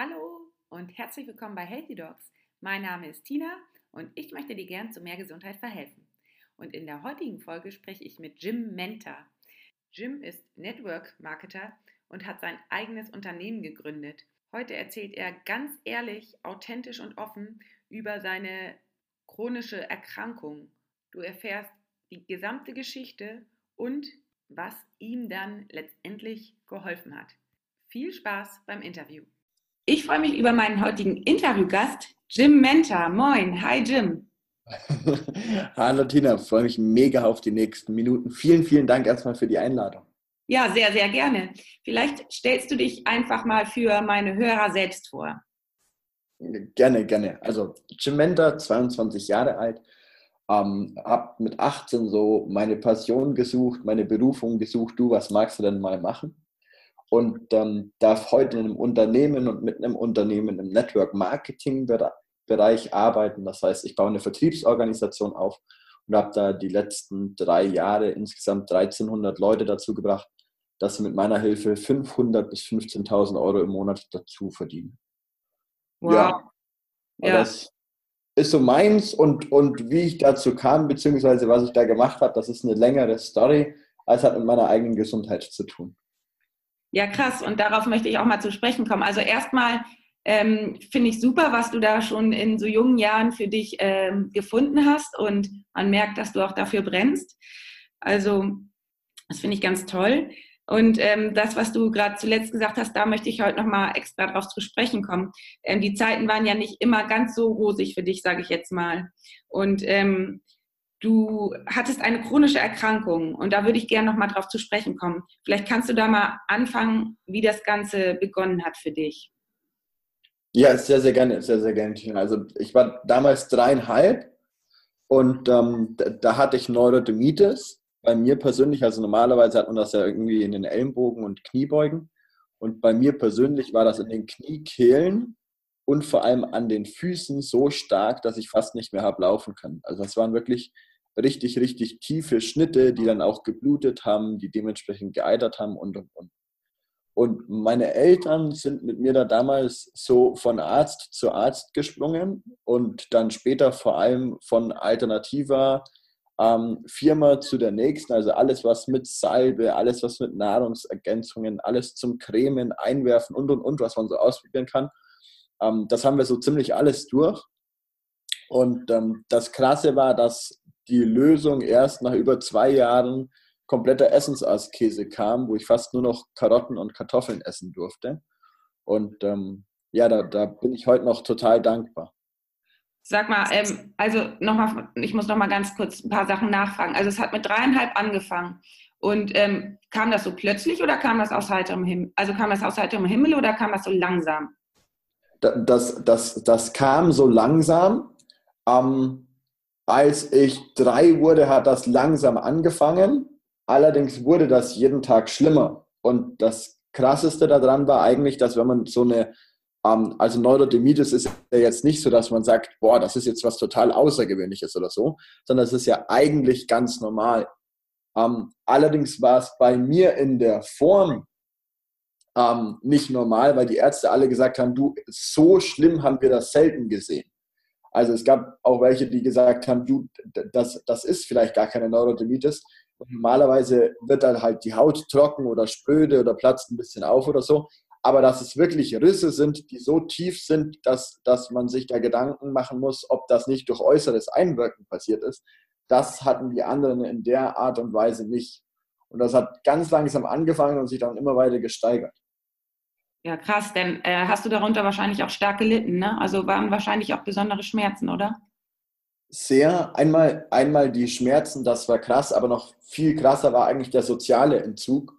Hallo und herzlich willkommen bei Healthy Dogs. Mein Name ist Tina und ich möchte dir gern zu mehr Gesundheit verhelfen. Und in der heutigen Folge spreche ich mit Jim Menta. Jim ist Network Marketer und hat sein eigenes Unternehmen gegründet. Heute erzählt er ganz ehrlich, authentisch und offen über seine chronische Erkrankung. Du erfährst die gesamte Geschichte und was ihm dann letztendlich geholfen hat. Viel Spaß beim Interview. Ich freue mich über meinen heutigen Interviewgast, Jim Menta. Moin, hi Jim. Hallo Tina, freue mich mega auf die nächsten Minuten. Vielen, vielen Dank erstmal für die Einladung. Ja, sehr, sehr gerne. Vielleicht stellst du dich einfach mal für meine Hörer selbst vor. Gerne, gerne. Also Jim Menta, 22 Jahre alt, ähm, habe mit 18 so meine Passion gesucht, meine Berufung gesucht. Du, was magst du denn mal machen? Und ähm, darf heute in einem Unternehmen und mit einem Unternehmen im Network Marketing Bereich arbeiten. Das heißt, ich baue eine Vertriebsorganisation auf und habe da die letzten drei Jahre insgesamt 1300 Leute dazu gebracht, dass sie mit meiner Hilfe 500 bis 15.000 Euro im Monat dazu verdienen. Wow. Ja, ja. das ist so meins und, und wie ich dazu kam, beziehungsweise was ich da gemacht habe, das ist eine längere Story, als hat mit meiner eigenen Gesundheit zu tun. Ja, krass. Und darauf möchte ich auch mal zu sprechen kommen. Also erstmal ähm, finde ich super, was du da schon in so jungen Jahren für dich ähm, gefunden hast. Und man merkt, dass du auch dafür brennst. Also das finde ich ganz toll. Und ähm, das, was du gerade zuletzt gesagt hast, da möchte ich heute nochmal extra drauf zu sprechen kommen. Ähm, die Zeiten waren ja nicht immer ganz so rosig für dich, sage ich jetzt mal. Und ähm, Du hattest eine chronische Erkrankung und da würde ich gerne noch mal drauf zu sprechen kommen. Vielleicht kannst du da mal anfangen, wie das Ganze begonnen hat für dich. Ja, sehr, sehr gerne, sehr, sehr gerne. Also ich war damals dreieinhalb und ähm, da, da, hatte ich Neurodermitis. Bei mir persönlich, also normalerweise hat man das ja irgendwie in den Ellenbogen und Kniebeugen. Und bei mir persönlich war das in den Kniekehlen und vor allem an den Füßen so stark, dass ich fast nicht mehr habe laufen können. Also das waren wirklich richtig, richtig tiefe Schnitte, die dann auch geblutet haben, die dementsprechend geeitert haben und, und, und. Und meine Eltern sind mit mir da damals so von Arzt zu Arzt gesprungen und dann später vor allem von alternativer ähm, Firma zu der nächsten. Also alles, was mit Salbe, alles, was mit Nahrungsergänzungen, alles zum Cremen, Einwerfen und und und, was man so ausprobieren kann. Ähm, das haben wir so ziemlich alles durch. Und ähm, das Krasse war, dass die Lösung erst nach über zwei Jahren kompletter Essensaskese kam, wo ich fast nur noch Karotten und Kartoffeln essen durfte. Und ähm, ja, da, da bin ich heute noch total dankbar. Sag mal, ähm, also nochmal, ich muss noch mal ganz kurz ein paar Sachen nachfragen. Also es hat mit dreieinhalb angefangen. Und ähm, kam das so plötzlich oder kam das aus heiterem Himmel? Also kam das aus heiterem Himmel oder kam das so langsam? Das, das, das kam so langsam. Ähm, als ich drei wurde, hat das langsam angefangen. Allerdings wurde das jeden Tag schlimmer. Und das Krasseste daran war eigentlich, dass wenn man so eine, ähm, also Neurodermitis ist ja jetzt nicht so, dass man sagt, boah, das ist jetzt was total Außergewöhnliches oder so, sondern es ist ja eigentlich ganz normal. Ähm, allerdings war es bei mir in der Form ähm, nicht normal, weil die Ärzte alle gesagt haben, du, so schlimm haben wir das selten gesehen. Also es gab auch welche, die gesagt haben, du, das, das ist vielleicht gar keine Neurodermitis. Normalerweise wird dann halt die Haut trocken oder spröde oder platzt ein bisschen auf oder so. Aber dass es wirklich Risse sind, die so tief sind, dass, dass man sich da Gedanken machen muss, ob das nicht durch äußeres Einwirken passiert ist, das hatten die anderen in der Art und Weise nicht. Und das hat ganz langsam angefangen und sich dann immer weiter gesteigert. Ja, krass, denn äh, hast du darunter wahrscheinlich auch stark gelitten, ne? Also waren wahrscheinlich auch besondere Schmerzen, oder? Sehr. Einmal, einmal die Schmerzen, das war krass, aber noch viel krasser war eigentlich der soziale Entzug.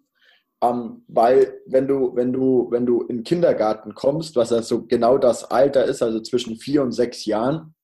Ähm, weil wenn du, wenn du, wenn du in den Kindergarten kommst, was ja so genau das Alter ist, also zwischen vier und sechs Jahren,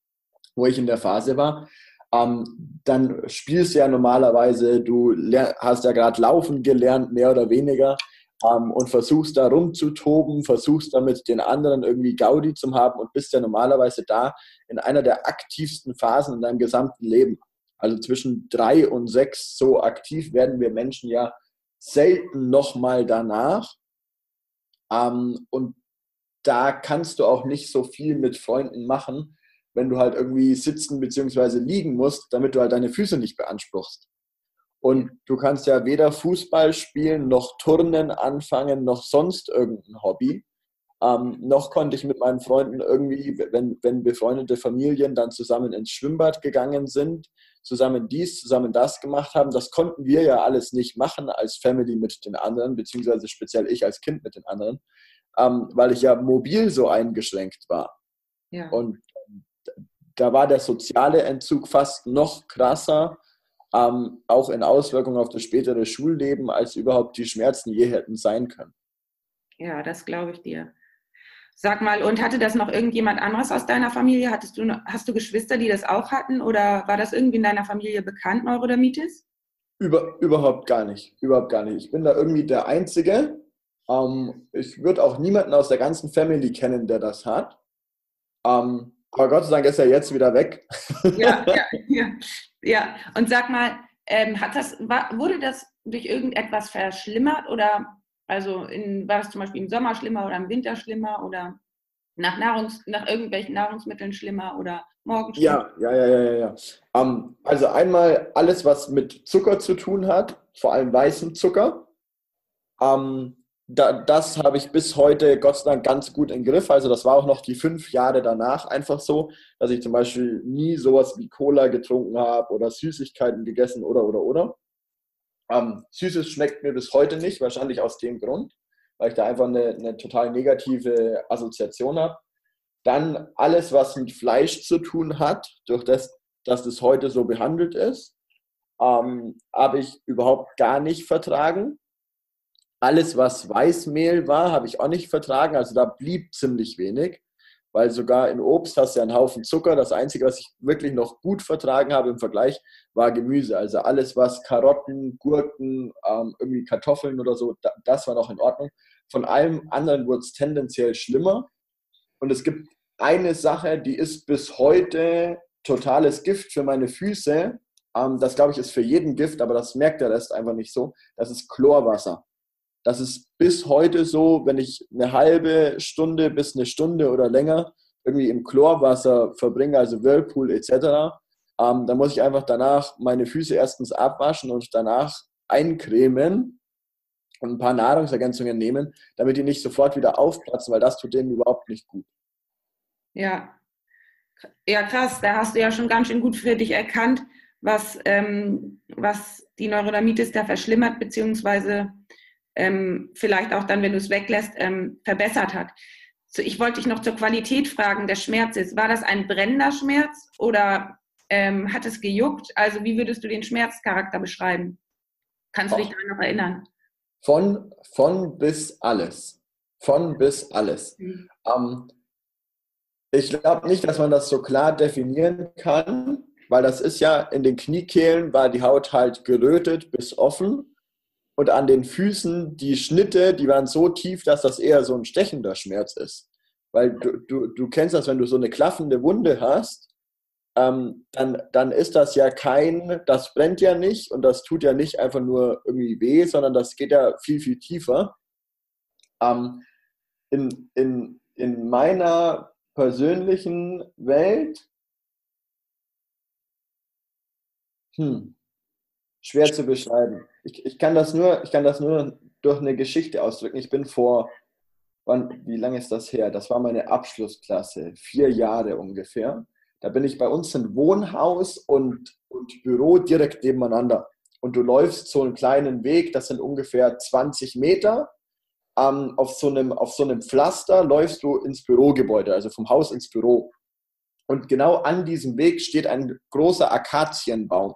wo ich in der Phase war, ähm, dann spielst du ja normalerweise, du hast ja gerade laufen gelernt, mehr oder weniger ähm, und versuchst da rumzutoben, versuchst damit den anderen irgendwie Gaudi zu haben und bist ja normalerweise da in einer der aktivsten Phasen in deinem gesamten Leben. Also zwischen drei und sechs so aktiv werden wir Menschen ja selten nochmal danach. Ähm, und da kannst du auch nicht so viel mit Freunden machen, wenn du halt irgendwie sitzen bzw. liegen musst, damit du halt deine Füße nicht beanspruchst. Und du kannst ja weder Fußball spielen, noch Turnen anfangen, noch sonst irgendein Hobby. Ähm, noch konnte ich mit meinen Freunden irgendwie, wenn, wenn befreundete Familien dann zusammen ins Schwimmbad gegangen sind, zusammen dies, zusammen das gemacht haben, das konnten wir ja alles nicht machen als Family mit den anderen, beziehungsweise speziell ich als Kind mit den anderen, ähm, weil ich ja mobil so eingeschränkt war. Ja. Und da war der soziale Entzug fast noch krasser, ähm, auch in Auswirkungen auf das spätere Schulleben, als überhaupt die Schmerzen je hätten sein können. Ja, das glaube ich dir. Sag mal, und hatte das noch irgendjemand anderes aus deiner Familie? Hattest du, hast du Geschwister, die das auch hatten? Oder war das irgendwie in deiner Familie bekannt, Neurodermitis? Über, überhaupt gar nicht. Überhaupt gar nicht. Ich bin da irgendwie der Einzige. Ähm, ich würde auch niemanden aus der ganzen Family kennen, der das hat. Ähm, aber Gott sei Dank ist er jetzt wieder weg. Ja, ja, ja. ja. Und sag mal, ähm, hat das, war, wurde das durch irgendetwas verschlimmert oder also in, war das zum Beispiel im Sommer schlimmer oder im Winter schlimmer oder nach, Nahrungs, nach irgendwelchen Nahrungsmitteln schlimmer oder morgen schlimmer? Ja, ja, ja, ja, ja. Um, also einmal alles, was mit Zucker zu tun hat, vor allem weißen Zucker. Um, da, das habe ich bis heute Gott sei Dank ganz gut im Griff. Also das war auch noch die fünf Jahre danach einfach so, dass ich zum Beispiel nie sowas wie Cola getrunken habe oder Süßigkeiten gegessen oder oder oder. Ähm, Süßes schmeckt mir bis heute nicht, wahrscheinlich aus dem Grund, weil ich da einfach eine, eine total negative Assoziation habe. Dann alles, was mit Fleisch zu tun hat, durch das, dass das heute so behandelt ist, ähm, habe ich überhaupt gar nicht vertragen. Alles, was Weißmehl war, habe ich auch nicht vertragen. Also da blieb ziemlich wenig weil sogar in Obst hast du ja einen Haufen Zucker. Das Einzige, was ich wirklich noch gut vertragen habe im Vergleich, war Gemüse. Also alles, was Karotten, Gurken, ähm, irgendwie Kartoffeln oder so, das war noch in Ordnung. Von allem anderen wurde es tendenziell schlimmer. Und es gibt eine Sache, die ist bis heute totales Gift für meine Füße. Ähm, das, glaube ich, ist für jeden Gift, aber das merkt der Rest einfach nicht so. Das ist Chlorwasser. Das ist bis heute so, wenn ich eine halbe Stunde bis eine Stunde oder länger irgendwie im Chlorwasser verbringe, also Whirlpool etc., ähm, dann muss ich einfach danach meine Füße erstens abwaschen und danach eincremen und ein paar Nahrungsergänzungen nehmen, damit die nicht sofort wieder aufplatzen, weil das tut denen überhaupt nicht gut. Ja, ja krass, da hast du ja schon ganz schön gut für dich erkannt, was, ähm, was die Neurodermitis da verschlimmert, beziehungsweise ähm, vielleicht auch dann, wenn du es weglässt, ähm, verbessert hat. So, ich wollte dich noch zur Qualität fragen des Schmerzes. War das ein brennender Schmerz oder ähm, hat es gejuckt? Also wie würdest du den Schmerzcharakter beschreiben? Kannst du dich daran noch erinnern? Von, von bis alles. Von bis alles. Mhm. Ähm, ich glaube nicht, dass man das so klar definieren kann, weil das ist ja in den Kniekehlen war die Haut halt gerötet bis offen und an den Füßen, die Schnitte, die waren so tief, dass das eher so ein stechender Schmerz ist. Weil du, du, du kennst das, wenn du so eine klaffende Wunde hast, ähm, dann, dann ist das ja kein, das brennt ja nicht und das tut ja nicht einfach nur irgendwie weh, sondern das geht ja viel, viel tiefer. Ähm, in, in, in meiner persönlichen Welt, hm, schwer zu beschreiben ich, ich, kann das nur, ich kann das nur durch eine Geschichte ausdrücken. Ich bin vor, wann, wie lange ist das her? Das war meine Abschlussklasse, vier Jahre ungefähr. Da bin ich bei uns in Wohnhaus und, und Büro direkt nebeneinander. Und du läufst so einen kleinen Weg, das sind ungefähr 20 Meter. Ähm, auf, so einem, auf so einem Pflaster läufst du ins Bürogebäude, also vom Haus ins Büro. Und genau an diesem Weg steht ein großer Akazienbaum.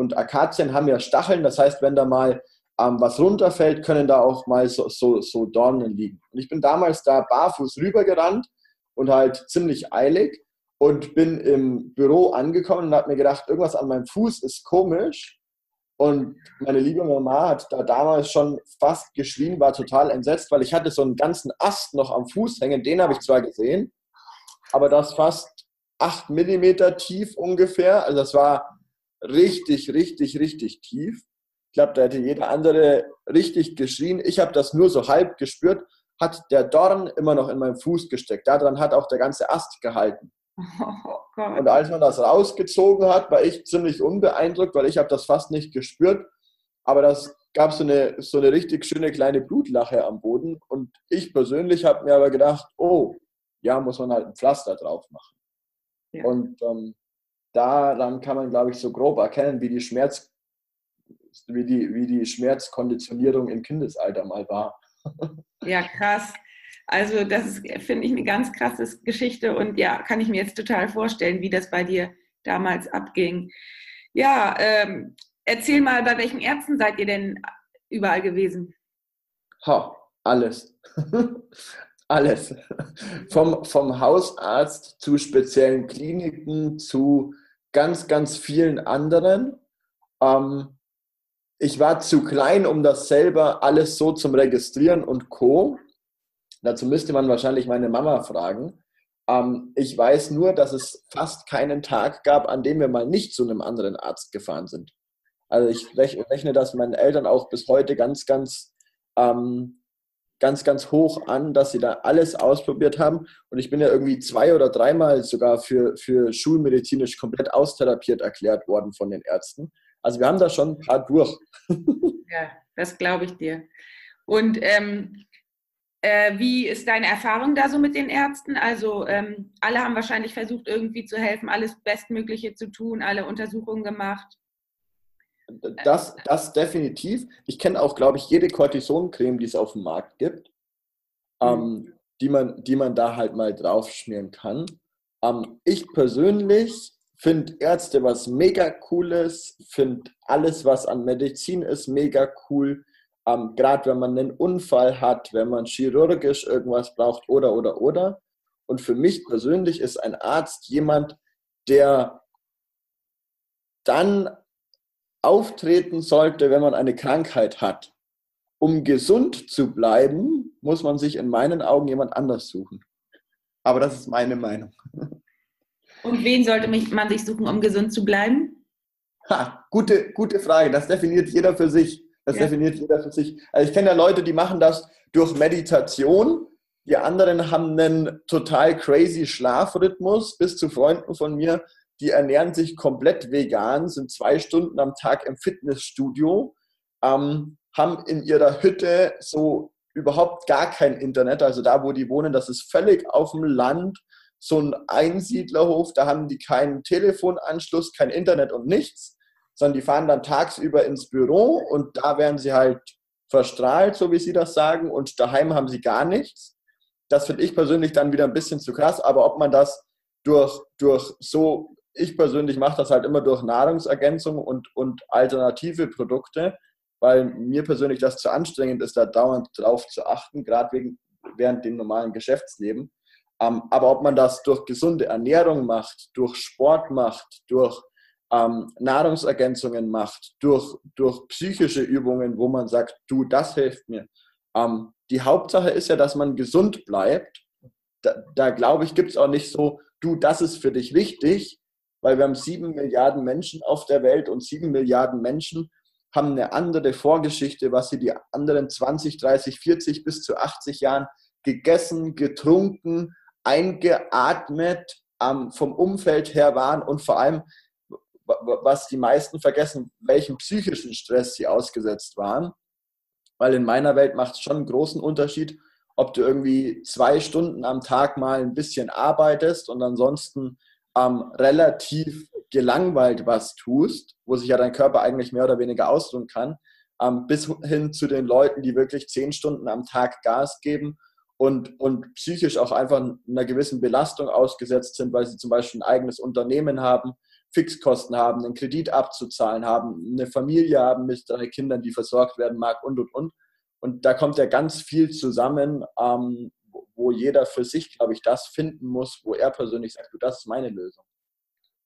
Und Akazien haben ja Stacheln, das heißt, wenn da mal ähm, was runterfällt, können da auch mal so, so, so Dornen liegen. Und ich bin damals da barfuß rübergerannt und halt ziemlich eilig und bin im Büro angekommen und habe mir gedacht, irgendwas an meinem Fuß ist komisch. Und meine liebe Mama hat da damals schon fast geschrien, war total entsetzt, weil ich hatte so einen ganzen Ast noch am Fuß hängen, den habe ich zwar gesehen, aber das fast 8 mm tief ungefähr. Also das war richtig, richtig, richtig tief. Ich glaube, da hätte jeder andere richtig geschrien. Ich habe das nur so halb gespürt, hat der Dorn immer noch in meinem Fuß gesteckt. Daran hat auch der ganze Ast gehalten. Oh und als man das rausgezogen hat, war ich ziemlich unbeeindruckt, weil ich habe das fast nicht gespürt. Aber das gab so eine, so eine richtig schöne kleine Blutlache am Boden. Und ich persönlich habe mir aber gedacht, oh, ja, muss man halt ein Pflaster drauf machen. Ja. Und ähm, daran kann man, glaube ich, so grob erkennen, wie die Schmerz, wie die, wie die Schmerzkonditionierung im Kindesalter mal war. Ja, krass. Also das finde ich eine ganz krasse Geschichte und ja, kann ich mir jetzt total vorstellen, wie das bei dir damals abging. Ja, ähm, erzähl mal, bei welchen Ärzten seid ihr denn überall gewesen? Ha, alles. alles. Vom, vom Hausarzt zu speziellen Kliniken zu ganz, ganz vielen anderen. Ähm, ich war zu klein, um das selber alles so zum Registrieren und Co. Dazu müsste man wahrscheinlich meine Mama fragen. Ähm, ich weiß nur, dass es fast keinen Tag gab, an dem wir mal nicht zu einem anderen Arzt gefahren sind. Also ich rechne das meinen Eltern auch bis heute ganz, ganz ähm, ganz, ganz hoch an, dass sie da alles ausprobiert haben. Und ich bin ja irgendwie zwei oder dreimal sogar für, für schulmedizinisch komplett austherapiert erklärt worden von den Ärzten. Also wir haben da schon ein paar durch. Ja, das glaube ich dir. Und ähm, äh, wie ist deine Erfahrung da so mit den Ärzten? Also ähm, alle haben wahrscheinlich versucht, irgendwie zu helfen, alles Bestmögliche zu tun, alle Untersuchungen gemacht. Das, das definitiv. Ich kenne auch, glaube ich, jede Cortisoncreme, die es auf dem Markt gibt, mhm. ähm, die, man, die man da halt mal draufschmieren kann. Ähm, ich persönlich finde Ärzte was mega cooles, finde alles, was an Medizin ist, mega cool. Ähm, Gerade wenn man einen Unfall hat, wenn man chirurgisch irgendwas braucht oder, oder, oder. Und für mich persönlich ist ein Arzt jemand, der dann auftreten sollte, wenn man eine Krankheit hat. Um gesund zu bleiben, muss man sich in meinen Augen jemand anders suchen. Aber das ist meine Meinung. Und wen sollte man sich suchen, um gesund zu bleiben? Ha, gute, gute Frage. Das definiert jeder für sich. Das ja. definiert jeder für sich. Also ich kenne ja Leute, die machen das durch Meditation. Die anderen haben einen total crazy Schlafrhythmus. Bis zu Freunden von mir, die ernähren sich komplett vegan, sind zwei Stunden am Tag im Fitnessstudio, ähm, haben in ihrer Hütte so überhaupt gar kein Internet. Also da, wo die wohnen, das ist völlig auf dem Land, so ein Einsiedlerhof, da haben die keinen Telefonanschluss, kein Internet und nichts, sondern die fahren dann tagsüber ins Büro und da werden sie halt verstrahlt, so wie sie das sagen, und daheim haben sie gar nichts. Das finde ich persönlich dann wieder ein bisschen zu krass, aber ob man das durch, durch so ich persönlich mache das halt immer durch Nahrungsergänzung und, und alternative Produkte, weil mir persönlich das zu anstrengend ist, da dauernd drauf zu achten, gerade wegen, während dem normalen Geschäftsleben. Ähm, aber ob man das durch gesunde Ernährung macht, durch Sport macht, durch ähm, Nahrungsergänzungen macht, durch, durch psychische Übungen, wo man sagt, du, das hilft mir. Ähm, die Hauptsache ist ja, dass man gesund bleibt. Da, da glaube ich, gibt es auch nicht so, du, das ist für dich wichtig, weil wir haben sieben Milliarden Menschen auf der Welt und sieben Milliarden Menschen haben eine andere Vorgeschichte, was sie die anderen 20, 30, 40 bis zu 80 Jahren gegessen, getrunken, eingeatmet, ähm, vom Umfeld her waren und vor allem, was die meisten vergessen, welchen psychischen Stress sie ausgesetzt waren. Weil in meiner Welt macht es schon einen großen Unterschied, ob du irgendwie zwei Stunden am Tag mal ein bisschen arbeitest und ansonsten ähm, relativ gelangweilt was tust, wo sich ja dein Körper eigentlich mehr oder weniger ausruhen kann, ähm, bis hin zu den Leuten, die wirklich zehn Stunden am Tag Gas geben und, und psychisch auch einfach einer gewissen Belastung ausgesetzt sind, weil sie zum Beispiel ein eigenes Unternehmen haben, Fixkosten haben, einen Kredit abzuzahlen haben, eine Familie haben mit drei Kindern, die versorgt werden mag und, und, und. Und da kommt ja ganz viel zusammen, ähm, wo jeder für sich, glaube ich, das finden muss, wo er persönlich sagt, du, das ist meine Lösung.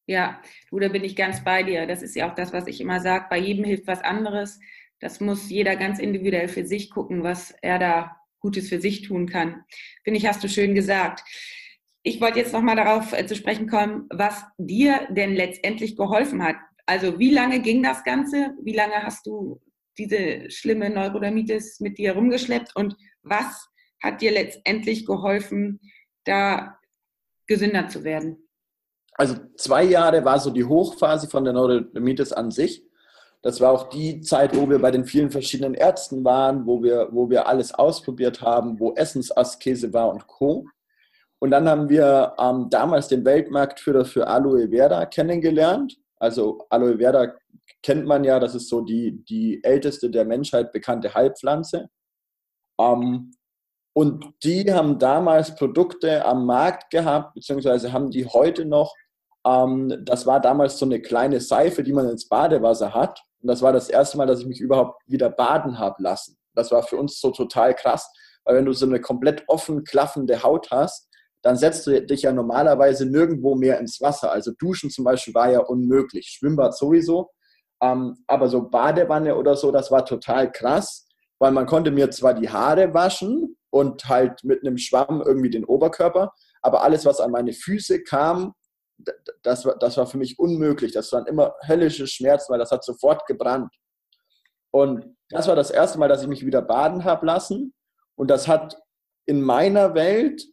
Ja, du, da bin ich ganz bei dir. Das ist ja auch das, was ich immer sage. Bei jedem hilft was anderes. Das muss jeder ganz individuell für sich gucken, was er da Gutes für sich tun kann. Finde ich, hast du schön gesagt. Ich wollte jetzt nochmal darauf äh, zu sprechen kommen, was dir denn letztendlich geholfen hat. Also wie lange ging das Ganze? Wie lange hast du diese schlimme Neurodermitis mit dir rumgeschleppt und was hat dir letztendlich geholfen, da gesünder zu werden? Also zwei Jahre war so die Hochphase von der Neurodermitis an sich. Das war auch die Zeit, wo wir bei den vielen verschiedenen Ärzten waren, wo wir, wo wir alles ausprobiert haben, wo Essensaskese war und Co. Und dann haben wir ähm, damals den Weltmarktführer für Aloe Vera kennengelernt. Also Aloe Vera kennt man ja, das ist so die, die älteste der Menschheit bekannte Heilpflanze. Ähm, und die haben damals Produkte am Markt gehabt, beziehungsweise haben die heute noch. Ähm, das war damals so eine kleine Seife, die man ins Badewasser hat. Und das war das erste Mal, dass ich mich überhaupt wieder baden habe lassen. Das war für uns so total krass, weil wenn du so eine komplett offen klaffende Haut hast, dann setzt du dich ja normalerweise nirgendwo mehr ins Wasser. Also Duschen zum Beispiel war ja unmöglich, Schwimmbad sowieso. Ähm, aber so Badewanne oder so, das war total krass, weil man konnte mir zwar die Haare waschen und halt mit einem Schwamm irgendwie den Oberkörper, aber alles, was an meine Füße kam, das war, das war für mich unmöglich. Das waren immer höllische Schmerzen, weil das hat sofort gebrannt. Und das war das erste Mal, dass ich mich wieder baden habe lassen. Und das hat in meiner Welt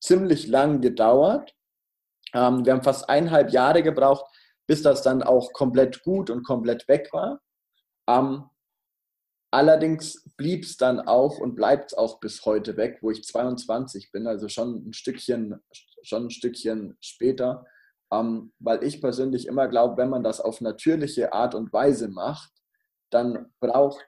ziemlich lang gedauert. Ähm, wir haben fast eineinhalb Jahre gebraucht, bis das dann auch komplett gut und komplett weg war. Ähm, allerdings blieb es dann auch und bleibt es auch bis heute weg, wo ich 22 bin, also schon ein Stückchen, schon ein Stückchen später. Ähm, weil ich persönlich immer glaube, wenn man das auf natürliche Art und Weise macht, dann braucht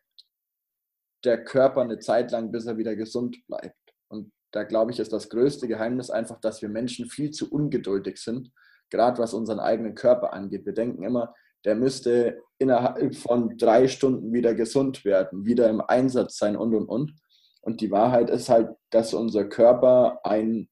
der Körper eine Zeit lang, bis er wieder gesund bleibt. Und da glaube ich, ist das größte Geheimnis einfach, dass wir Menschen viel zu ungeduldig sind, gerade was unseren eigenen Körper angeht. Wir denken immer, der müsste innerhalb von drei Stunden wieder gesund werden, wieder im Einsatz sein und und und. Und die Wahrheit ist halt, dass unser Körper ein,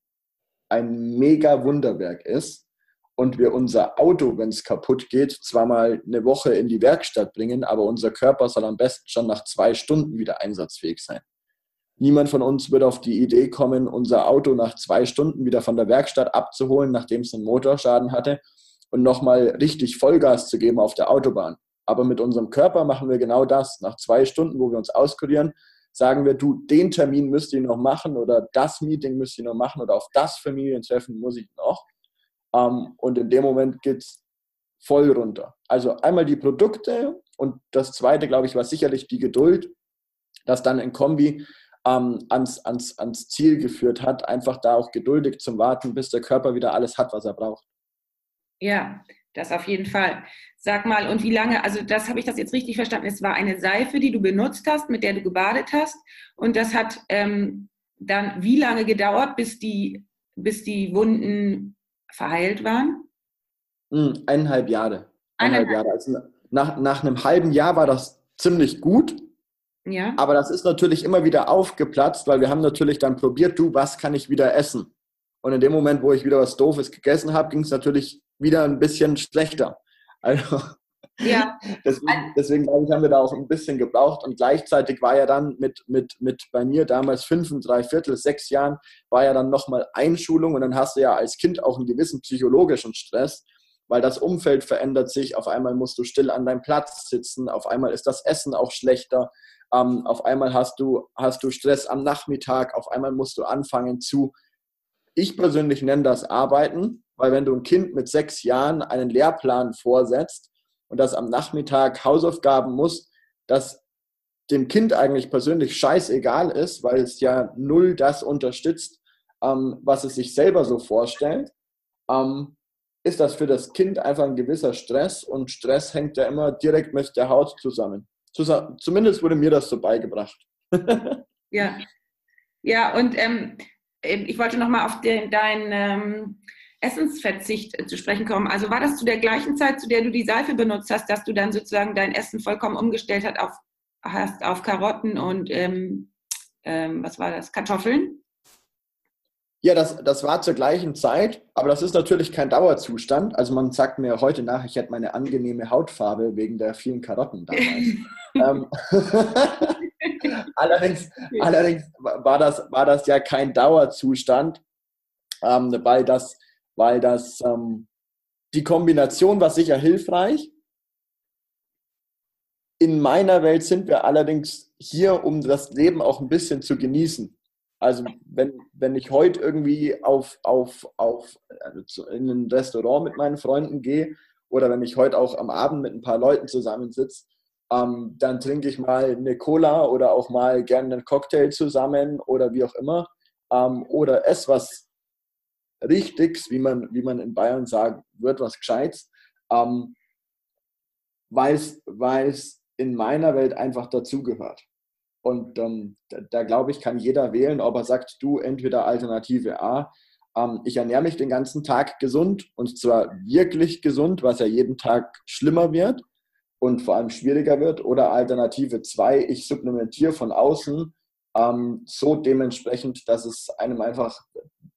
ein mega Wunderwerk ist und wir unser Auto, wenn es kaputt geht, zwar mal eine Woche in die Werkstatt bringen, aber unser Körper soll am besten schon nach zwei Stunden wieder einsatzfähig sein. Niemand von uns wird auf die Idee kommen, unser Auto nach zwei Stunden wieder von der Werkstatt abzuholen, nachdem es einen Motorschaden hatte und nochmal richtig Vollgas zu geben auf der Autobahn. Aber mit unserem Körper machen wir genau das. Nach zwei Stunden, wo wir uns auskurieren, sagen wir, du, den Termin müsst ihr noch machen oder das Meeting müsst ihr noch machen oder auf das Familientreffen muss ich noch. Ähm, und in dem Moment geht es voll runter. Also einmal die Produkte und das zweite, glaube ich, war sicherlich die Geduld, das dann in Kombi ähm, ans, ans, ans Ziel geführt hat, einfach da auch geduldig zum Warten, bis der Körper wieder alles hat, was er braucht. Ja, das auf jeden Fall. Sag mal, und wie lange, also das habe ich das jetzt richtig verstanden, es war eine Seife, die du benutzt hast, mit der du gebadet hast. Und das hat ähm, dann wie lange gedauert, bis die, bis die Wunden verheilt waren? Mhm, eineinhalb Jahre. Eineinhalb Jahre. Also nach, nach einem halben Jahr war das ziemlich gut. Ja. Aber das ist natürlich immer wieder aufgeplatzt, weil wir haben natürlich dann probiert, du, was kann ich wieder essen? Und in dem Moment, wo ich wieder was Doofes gegessen habe, ging es natürlich wieder ein bisschen schlechter. Also ja. deswegen, deswegen glaube ich, haben wir da auch ein bisschen gebraucht. Und gleichzeitig war ja dann mit, mit, mit bei mir damals fünf und drei Viertel, sechs Jahren, war ja dann nochmal Einschulung und dann hast du ja als Kind auch einen gewissen psychologischen Stress, weil das Umfeld verändert sich. Auf einmal musst du still an deinem Platz sitzen, auf einmal ist das Essen auch schlechter. Ähm, auf einmal hast du, hast du Stress am Nachmittag, auf einmal musst du anfangen zu, ich persönlich nenne das Arbeiten, weil wenn du ein Kind mit sechs Jahren einen Lehrplan vorsetzt, und das am Nachmittag Hausaufgaben muss, dass dem Kind eigentlich persönlich scheißegal ist, weil es ja null das unterstützt, ähm, was es sich selber so vorstellt, ähm, ist das für das Kind einfach ein gewisser Stress und Stress hängt ja immer direkt mit der Haut zusammen. Zumindest wurde mir das so beigebracht. ja, ja, und ähm, ich wollte nochmal auf den, dein ähm, Essensverzicht äh, zu sprechen kommen. Also war das zu der gleichen Zeit, zu der du die Seife benutzt hast, dass du dann sozusagen dein Essen vollkommen umgestellt hast auf, hast auf Karotten und ähm, ähm, was war das? Kartoffeln? Ja, das, das war zur gleichen Zeit, aber das ist natürlich kein Dauerzustand. Also man sagt mir heute nach, ich hätte meine angenehme Hautfarbe wegen der vielen Karotten damals. ähm, allerdings allerdings war, das, war das ja kein Dauerzustand, ähm, weil das weil das ähm, die Kombination war sicher hilfreich. In meiner Welt sind wir allerdings hier, um das Leben auch ein bisschen zu genießen. Also wenn, wenn ich heute irgendwie auf, auf, auf also in ein Restaurant mit meinen Freunden gehe oder wenn ich heute auch am Abend mit ein paar Leuten zusammensitze, ähm, dann trinke ich mal eine Cola oder auch mal gerne einen Cocktail zusammen oder wie auch immer. Ähm, oder ess was Richtiges, wie man, wie man in Bayern sagt, wird was Gescheites, ähm, weil es in meiner Welt einfach dazugehört. Und ähm, da, da glaube ich, kann jeder wählen, ob er sagt, du entweder Alternative A, ähm, ich ernähre mich den ganzen Tag gesund und zwar wirklich gesund, was ja jeden Tag schlimmer wird und vor allem schwieriger wird, oder Alternative 2, ich supplementiere von außen ähm, so dementsprechend, dass es einem einfach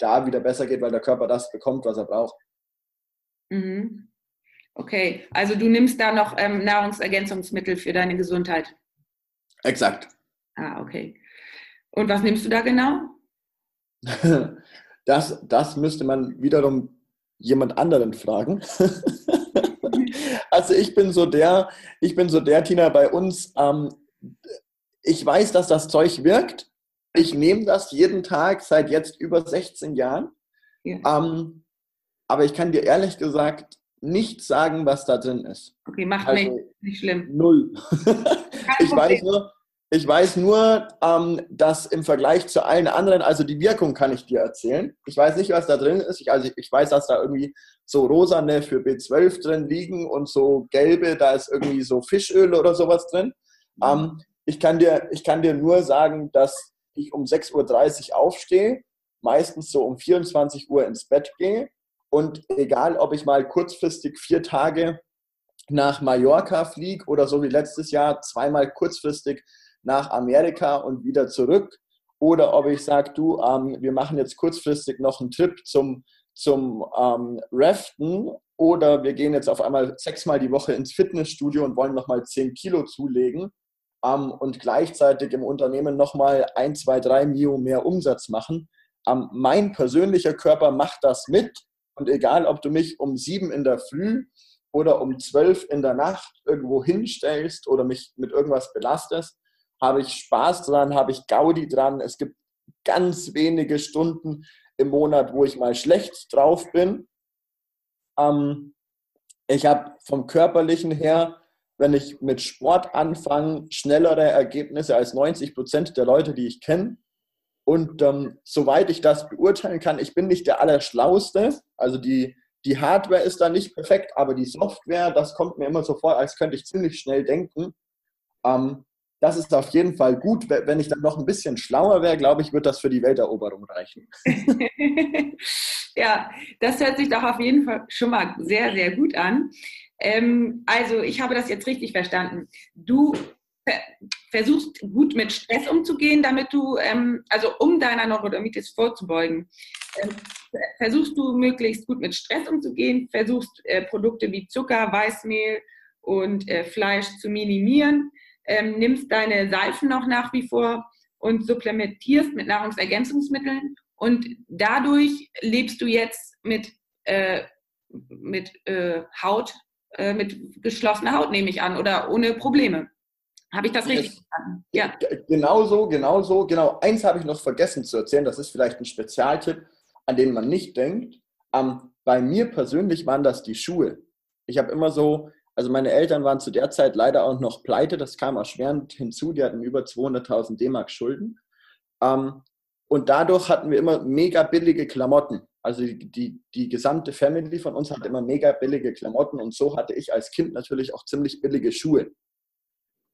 da wieder besser geht, weil der Körper das bekommt, was er braucht. Mhm. Okay, also du nimmst da noch ähm, Nahrungsergänzungsmittel für deine Gesundheit. Exakt. Ah, okay. Und was nimmst du da genau? Das, das müsste man wiederum jemand anderen fragen. also ich bin so der, ich bin so der Tina bei uns. Ähm, ich weiß, dass das Zeug wirkt. Ich nehme das jeden Tag seit jetzt über 16 Jahren. Ja. Ähm, aber ich kann dir ehrlich gesagt nicht sagen, was da drin ist. Okay, macht also, nicht, nicht schlimm. Null. ich weiß nur, ich weiß nur, ähm, dass im Vergleich zu allen anderen, also die Wirkung kann ich dir erzählen. Ich weiß nicht, was da drin ist. Ich, also ich weiß, dass da irgendwie so rosane für B12 drin liegen und so gelbe, da ist irgendwie so Fischöl oder sowas drin. Mhm. Ähm, ich, kann dir, ich kann dir nur sagen, dass ich um 6.30 Uhr aufstehe, meistens so um 24 Uhr ins Bett gehe und egal, ob ich mal kurzfristig vier Tage nach Mallorca fliege oder so wie letztes Jahr zweimal kurzfristig nach Amerika und wieder zurück. Oder ob ich sage, du, ähm, wir machen jetzt kurzfristig noch einen Trip zum, zum ähm, Raften oder wir gehen jetzt auf einmal sechsmal die Woche ins Fitnessstudio und wollen nochmal zehn Kilo zulegen ähm, und gleichzeitig im Unternehmen nochmal ein, zwei, drei Mio mehr Umsatz machen. Ähm, mein persönlicher Körper macht das mit und egal, ob du mich um sieben in der Früh oder um zwölf in der Nacht irgendwo hinstellst oder mich mit irgendwas belastest, habe ich Spaß dran, habe ich Gaudi dran. Es gibt ganz wenige Stunden im Monat, wo ich mal schlecht drauf bin. Ähm, ich habe vom körperlichen her, wenn ich mit Sport anfange, schnellere Ergebnisse als 90 Prozent der Leute, die ich kenne. Und ähm, soweit ich das beurteilen kann, ich bin nicht der Allerschlauste. Also die, die Hardware ist da nicht perfekt, aber die Software, das kommt mir immer so vor, als könnte ich ziemlich schnell denken. Ähm, das ist auf jeden Fall gut. Wenn ich dann noch ein bisschen schlauer wäre, glaube ich, wird das für die Welteroberung reichen. ja, das hört sich doch auf jeden Fall schon mal sehr, sehr gut an. Ähm, also, ich habe das jetzt richtig verstanden. Du versuchst gut mit Stress umzugehen, damit du, ähm, also um deiner Neurodermitis vorzubeugen, ähm, versuchst du möglichst gut mit Stress umzugehen, versuchst äh, Produkte wie Zucker, Weißmehl und äh, Fleisch zu minimieren ähm, nimmst deine Seifen noch nach wie vor und supplementierst mit Nahrungsergänzungsmitteln und dadurch lebst du jetzt mit, äh, mit äh, Haut, äh, mit geschlossener Haut, nehme ich an, oder ohne Probleme. Habe ich das richtig verstanden? Ja. Genau so, genau so. Genau. Eins habe ich noch vergessen zu erzählen. Das ist vielleicht ein Spezialtipp, an den man nicht denkt. Ähm, bei mir persönlich waren das die Schuhe. Ich habe immer so, also meine Eltern waren zu der Zeit leider auch noch pleite, das kam erschwerend hinzu, die hatten über 200.000 D-Mark Schulden. Ähm, und dadurch hatten wir immer mega billige Klamotten. Also die, die, gesamte Family von uns hatte immer mega billige Klamotten und so hatte ich als Kind natürlich auch ziemlich billige Schuhe.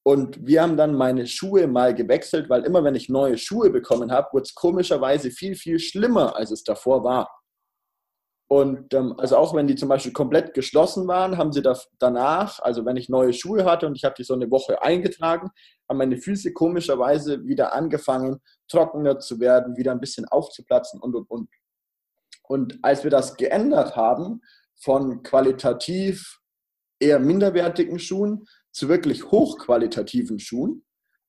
Und wir haben dann meine Schuhe mal gewechselt, weil immer wenn ich neue Schuhe bekommen habe, wurde es komischerweise viel, viel schlimmer, als es davor war. Und ähm, also auch wenn die zum Beispiel komplett geschlossen waren, haben sie da, danach, also wenn ich neue Schuhe hatte und ich habe die so eine Woche eingetragen, haben meine Füße komischerweise wieder angefangen, trockener zu werden, wieder ein bisschen aufzuplatzen und und und. Und als wir das geändert haben, von qualitativ eher minderwertigen Schuhen zu wirklich hochqualitativen Schuhen,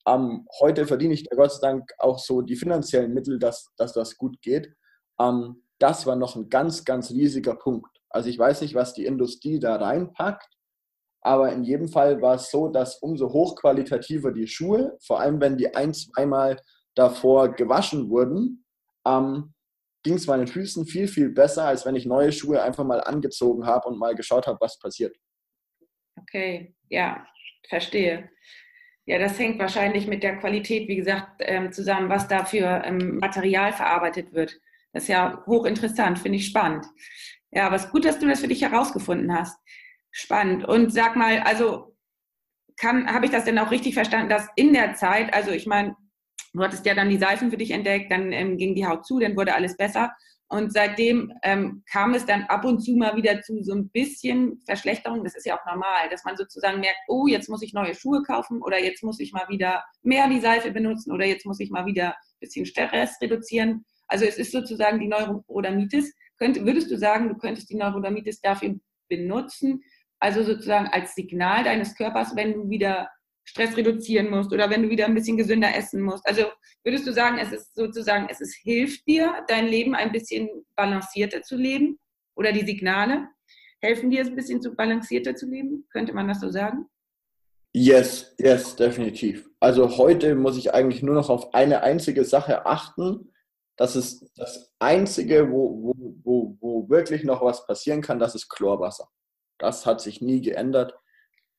ähm, heute verdiene ich da Gott sei Dank auch so die finanziellen Mittel, dass, dass das gut geht. Ähm, das war noch ein ganz, ganz riesiger Punkt. Also ich weiß nicht, was die Industrie da reinpackt, aber in jedem Fall war es so, dass umso hochqualitativer die Schuhe, vor allem wenn die ein, zweimal davor gewaschen wurden, ähm, ging es meinen Füßen viel, viel besser, als wenn ich neue Schuhe einfach mal angezogen habe und mal geschaut habe, was passiert. Okay, ja, verstehe. Ja, das hängt wahrscheinlich mit der Qualität, wie gesagt, ähm, zusammen, was da für ähm, Material verarbeitet wird. Das ist ja hochinteressant, finde ich spannend. Ja, aber es ist gut, dass du das für dich herausgefunden hast. Spannend. Und sag mal, also habe ich das denn auch richtig verstanden, dass in der Zeit, also ich meine, du hattest ja dann die Seifen für dich entdeckt, dann ähm, ging die Haut zu, dann wurde alles besser. Und seitdem ähm, kam es dann ab und zu mal wieder zu so ein bisschen Verschlechterung. Das ist ja auch normal, dass man sozusagen merkt, oh, jetzt muss ich neue Schuhe kaufen oder jetzt muss ich mal wieder mehr die Seife benutzen oder jetzt muss ich mal wieder ein bisschen Stress reduzieren. Also es ist sozusagen die Neurodermitis. Könnt, würdest du sagen, du könntest die Neurodermitis dafür benutzen, also sozusagen als Signal deines Körpers, wenn du wieder Stress reduzieren musst oder wenn du wieder ein bisschen gesünder essen musst. Also würdest du sagen, es ist sozusagen, es ist, hilft dir, dein Leben ein bisschen balancierter zu leben? Oder die Signale helfen dir, es ein bisschen zu balancierter zu leben? Könnte man das so sagen? Yes, yes, definitiv. Also heute muss ich eigentlich nur noch auf eine einzige Sache achten. Das ist das Einzige, wo, wo, wo, wo wirklich noch was passieren kann, das ist Chlorwasser. Das hat sich nie geändert.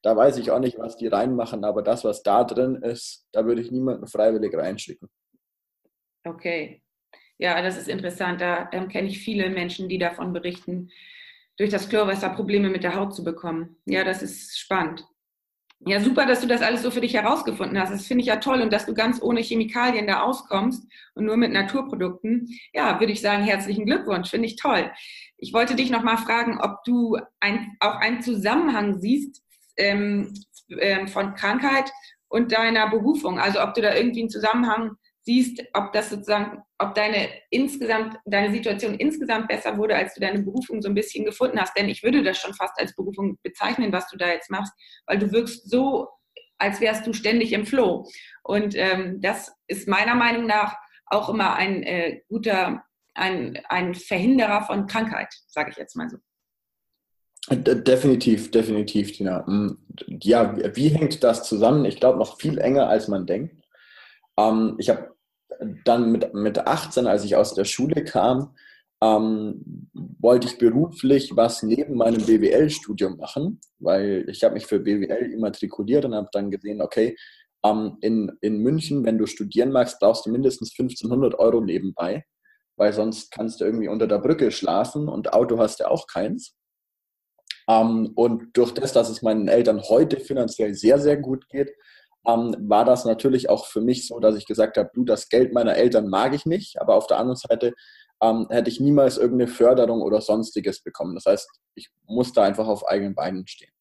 Da weiß ich auch nicht, was die reinmachen, aber das, was da drin ist, da würde ich niemanden freiwillig reinschicken. Okay. Ja, das ist interessant. Da ähm, kenne ich viele Menschen, die davon berichten, durch das Chlorwasser Probleme mit der Haut zu bekommen. Ja, das ist spannend. Ja, super, dass du das alles so für dich herausgefunden hast. Das finde ich ja toll und dass du ganz ohne Chemikalien da auskommst und nur mit Naturprodukten. Ja, würde ich sagen, herzlichen Glückwunsch, finde ich toll. Ich wollte dich noch mal fragen, ob du ein, auch einen Zusammenhang siehst ähm, ähm, von Krankheit und deiner Berufung. Also ob du da irgendwie einen Zusammenhang siehst, ob das sozusagen, ob deine insgesamt, deine Situation insgesamt besser wurde, als du deine Berufung so ein bisschen gefunden hast. Denn ich würde das schon fast als Berufung bezeichnen, was du da jetzt machst, weil du wirkst so, als wärst du ständig im Flow. Und ähm, das ist meiner Meinung nach auch immer ein äh, guter, ein, ein Verhinderer von Krankheit, sage ich jetzt mal so. Definitiv, definitiv, Tina. Mm, ja, wie hängt das zusammen? Ich glaube noch viel enger, als man denkt. Ähm, ich habe dann mit, mit 18, als ich aus der Schule kam, ähm, wollte ich beruflich was neben meinem BWL-Studium machen, weil ich habe mich für BWL immatrikuliert und habe dann gesehen, okay, ähm, in, in München, wenn du studieren magst, brauchst du mindestens 1500 Euro nebenbei, weil sonst kannst du irgendwie unter der Brücke schlafen und Auto hast du auch keins. Ähm, und durch das, dass es meinen Eltern heute finanziell sehr, sehr gut geht, ähm, war das natürlich auch für mich so, dass ich gesagt habe, du, das Geld meiner Eltern mag ich nicht, aber auf der anderen Seite ähm, hätte ich niemals irgendeine Förderung oder sonstiges bekommen. Das heißt, ich musste einfach auf eigenen Beinen stehen.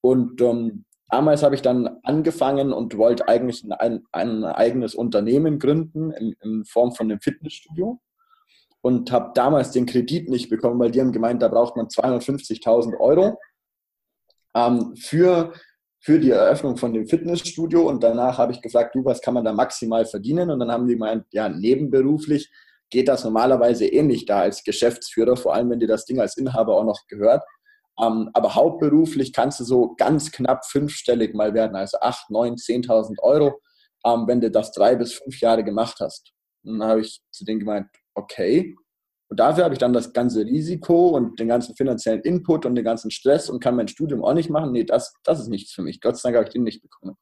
Und ähm, damals habe ich dann angefangen und wollte eigentlich ein, ein eigenes Unternehmen gründen in, in Form von einem Fitnessstudio und habe damals den Kredit nicht bekommen, weil die haben gemeint, da braucht man 250.000 Euro ähm, für für die Eröffnung von dem Fitnessstudio und danach habe ich gefragt, du, was kann man da maximal verdienen? Und dann haben die gemeint, ja, nebenberuflich geht das normalerweise ähnlich da als Geschäftsführer, vor allem wenn dir das Ding als Inhaber auch noch gehört. Ähm, aber hauptberuflich kannst du so ganz knapp fünfstellig mal werden, also 8, 9, 10.000 Euro, ähm, wenn du das drei bis fünf Jahre gemacht hast. Und dann habe ich zu denen gemeint, okay, und dafür habe ich dann das ganze Risiko und den ganzen finanziellen Input und den ganzen Stress und kann mein Studium auch nicht machen. Nee, das, das ist nichts für mich. Gott sei Dank habe ich den nicht bekommen.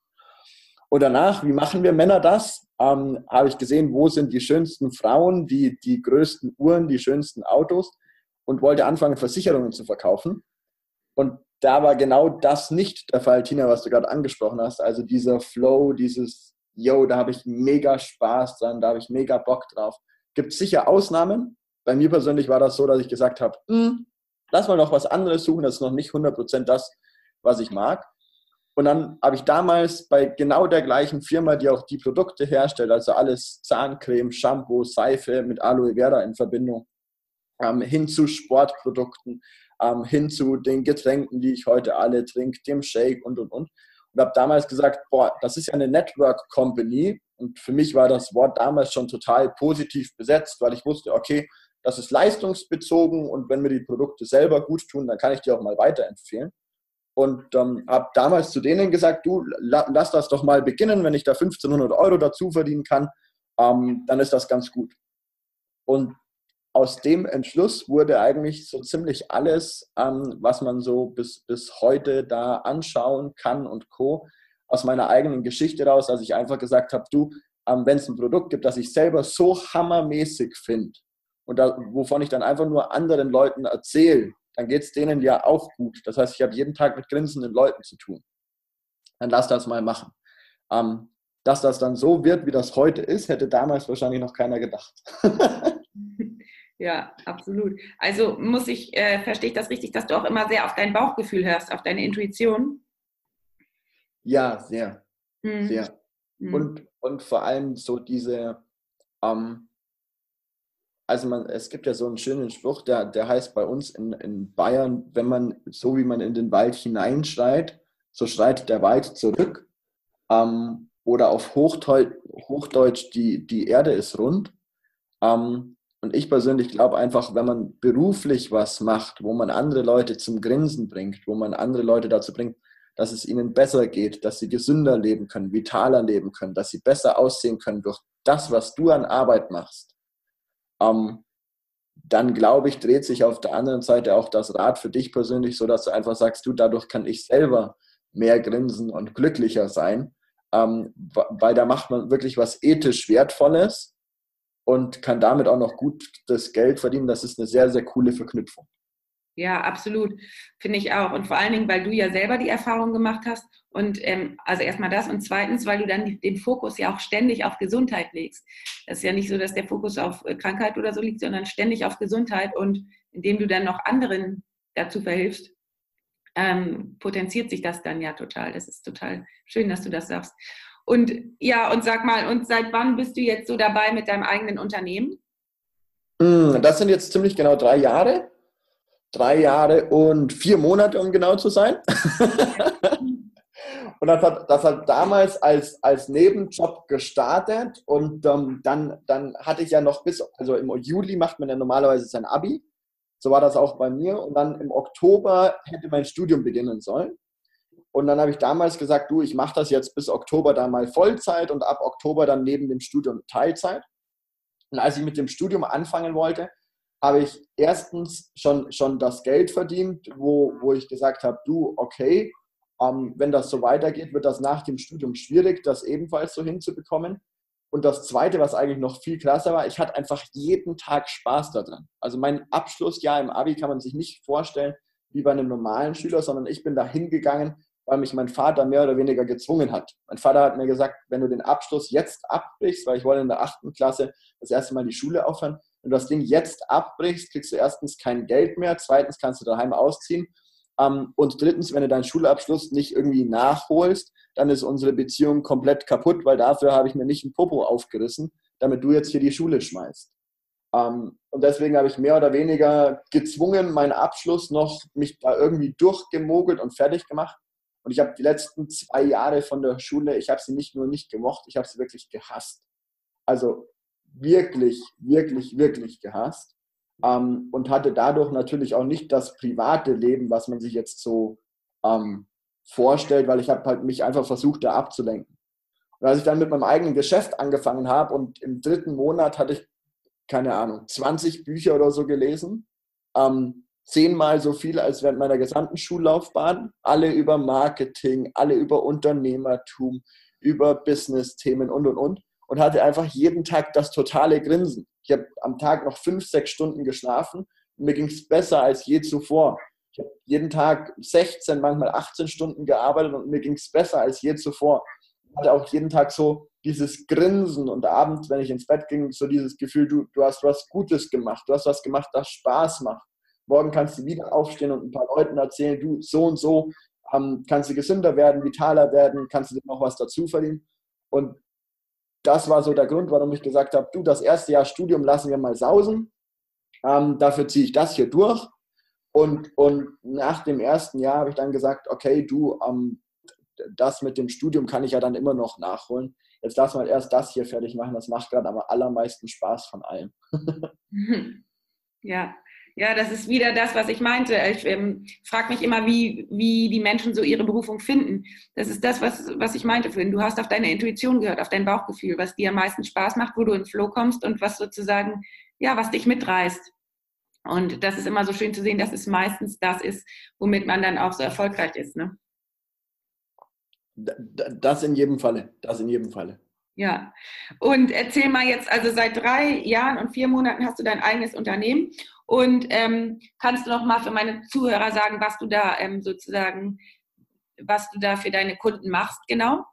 Und danach, wie machen wir Männer das? Ähm, habe ich gesehen, wo sind die schönsten Frauen, die, die größten Uhren, die schönsten Autos und wollte anfangen, Versicherungen zu verkaufen. Und da war genau das nicht der Fall, Tina, was du gerade angesprochen hast. Also dieser Flow, dieses, yo, da habe ich mega Spaß dran, da habe ich mega Bock drauf. Gibt sicher Ausnahmen, bei mir persönlich war das so, dass ich gesagt habe, hm, lass mal noch was anderes suchen, das ist noch nicht 100% das, was ich mag. Und dann habe ich damals bei genau der gleichen Firma, die auch die Produkte herstellt, also alles Zahncreme, Shampoo, Seife mit Aloe Vera in Verbindung, ähm, hin zu Sportprodukten, ähm, hin zu den Getränken, die ich heute alle trinke, dem Shake und und und. Und habe damals gesagt, boah, das ist ja eine Network Company. Und für mich war das Wort damals schon total positiv besetzt, weil ich wusste, okay, das ist leistungsbezogen und wenn mir die Produkte selber gut tun, dann kann ich die auch mal weiterempfehlen. Und ähm, habe damals zu denen gesagt, du, lass das doch mal beginnen, wenn ich da 1500 Euro dazu verdienen kann, ähm, dann ist das ganz gut. Und aus dem Entschluss wurde eigentlich so ziemlich alles, ähm, was man so bis, bis heute da anschauen kann und co. aus meiner eigenen Geschichte raus, als ich einfach gesagt habe, du, ähm, wenn es ein Produkt gibt, das ich selber so hammermäßig finde und da, wovon ich dann einfach nur anderen Leuten erzähle, dann geht es denen ja auch gut. Das heißt, ich habe jeden Tag mit grinsenden Leuten zu tun. Dann lass das mal machen. Ähm, dass das dann so wird, wie das heute ist, hätte damals wahrscheinlich noch keiner gedacht. Ja, absolut. Also muss ich, äh, verstehe ich das richtig, dass du auch immer sehr auf dein Bauchgefühl hörst, auf deine Intuition? Ja, sehr. Mhm. Sehr. Mhm. Und, und vor allem so diese, ähm, also man, es gibt ja so einen schönen Spruch, der, der heißt bei uns in, in Bayern, wenn man, so wie man in den Wald hineinschreit, so schreit der Wald zurück. Ähm, oder auf Hochdeutsch, Hochdeutsch die, die Erde ist rund. Ähm, und ich persönlich glaube einfach, wenn man beruflich was macht, wo man andere Leute zum Grinsen bringt, wo man andere Leute dazu bringt, dass es ihnen besser geht, dass sie gesünder leben können, vitaler leben können, dass sie besser aussehen können durch das, was du an Arbeit machst, ähm, dann glaube ich, dreht sich auf der anderen Seite auch das Rad für dich persönlich, so dass du einfach sagst, du, dadurch kann ich selber mehr grinsen und glücklicher sein, ähm, weil da macht man wirklich was ethisch Wertvolles und kann damit auch noch gut das Geld verdienen. Das ist eine sehr, sehr coole Verknüpfung. Ja, absolut. Finde ich auch. Und vor allen Dingen, weil du ja selber die Erfahrung gemacht hast. Und ähm, also erstmal das. Und zweitens, weil du dann den Fokus ja auch ständig auf Gesundheit legst. Das ist ja nicht so, dass der Fokus auf äh, Krankheit oder so liegt, sondern ständig auf Gesundheit. Und indem du dann noch anderen dazu verhilfst, ähm, potenziert sich das dann ja total. Das ist total schön, dass du das sagst. Und ja, und sag mal, und seit wann bist du jetzt so dabei mit deinem eigenen Unternehmen? Hm, das sind jetzt ziemlich genau drei Jahre. Drei Jahre und vier Monate, um genau zu sein. und das hat, das hat damals als, als Nebenjob gestartet und ähm, dann, dann hatte ich ja noch bis, also im Juli macht man ja normalerweise sein Abi. So war das auch bei mir. Und dann im Oktober hätte mein Studium beginnen sollen. Und dann habe ich damals gesagt, du, ich mache das jetzt bis Oktober dann mal Vollzeit und ab Oktober dann neben dem Studium Teilzeit. Und als ich mit dem Studium anfangen wollte, habe ich erstens schon, schon das Geld verdient, wo, wo ich gesagt habe, du, okay, ähm, wenn das so weitergeht, wird das nach dem Studium schwierig, das ebenfalls so hinzubekommen. Und das Zweite, was eigentlich noch viel krasser war, ich hatte einfach jeden Tag Spaß daran. Also mein Abschlussjahr im Abi kann man sich nicht vorstellen wie bei einem normalen Schüler, sondern ich bin da hingegangen weil mich mein Vater mehr oder weniger gezwungen hat. Mein Vater hat mir gesagt, wenn du den Abschluss jetzt abbrichst, weil ich wollte in der achten Klasse das erste Mal die Schule aufhören, wenn du das Ding jetzt abbrichst, kriegst du erstens kein Geld mehr, zweitens kannst du daheim ausziehen ähm, und drittens, wenn du deinen Schulabschluss nicht irgendwie nachholst, dann ist unsere Beziehung komplett kaputt, weil dafür habe ich mir nicht ein Popo aufgerissen, damit du jetzt hier die Schule schmeißt. Ähm, und deswegen habe ich mehr oder weniger gezwungen, meinen Abschluss noch mich da irgendwie durchgemogelt und fertig gemacht. Und ich habe die letzten zwei Jahre von der Schule, ich habe sie nicht nur nicht gemocht, ich habe sie wirklich gehasst. Also wirklich, wirklich, wirklich gehasst. Ähm, und hatte dadurch natürlich auch nicht das private Leben, was man sich jetzt so ähm, vorstellt, weil ich habe halt mich einfach versucht, da abzulenken. Und als ich dann mit meinem eigenen Geschäft angefangen habe und im dritten Monat hatte ich, keine Ahnung, 20 Bücher oder so gelesen, ähm, zehnmal so viel als während meiner gesamten Schullaufbahn. Alle über Marketing, alle über Unternehmertum, über Business-Themen und, und, und. Und hatte einfach jeden Tag das totale Grinsen. Ich habe am Tag noch fünf, sechs Stunden geschlafen und mir ging es besser als je zuvor. Ich habe jeden Tag 16, manchmal 18 Stunden gearbeitet und mir ging es besser als je zuvor. Ich hatte auch jeden Tag so dieses Grinsen und abends, wenn ich ins Bett ging, so dieses Gefühl, du, du hast was Gutes gemacht, du hast was gemacht, das Spaß macht. Morgen kannst du wieder aufstehen und ein paar Leuten erzählen, du, so und so ähm, kannst du gesünder werden, vitaler werden, kannst du noch was dazu verdienen. Und das war so der Grund, warum ich gesagt habe, du, das erste Jahr Studium lassen wir mal sausen. Ähm, dafür ziehe ich das hier durch. Und, und nach dem ersten Jahr habe ich dann gesagt, okay, du, ähm, das mit dem Studium kann ich ja dann immer noch nachholen. Jetzt lass mal erst das hier fertig machen. Das macht gerade am allermeisten Spaß von allem. ja, Ja, das ist wieder das, was ich meinte. Ich ähm, frage mich immer, wie, wie die Menschen so ihre Berufung finden. Das ist das, was, was ich meinte vorhin. Du hast auf deine Intuition gehört, auf dein Bauchgefühl, was dir am meisten Spaß macht, wo du in Flow kommst und was sozusagen, ja, was dich mitreißt. Und das ist immer so schön zu sehen, dass es meistens das ist, womit man dann auch so erfolgreich ist. Ne? Das in jedem Falle. Das in jedem Falle. Ja. Und erzähl mal jetzt, also seit drei Jahren und vier Monaten hast du dein eigenes Unternehmen. Und ähm, kannst du noch mal für meine Zuhörer sagen, was du da ähm, sozusagen, was du da für deine Kunden machst, genau?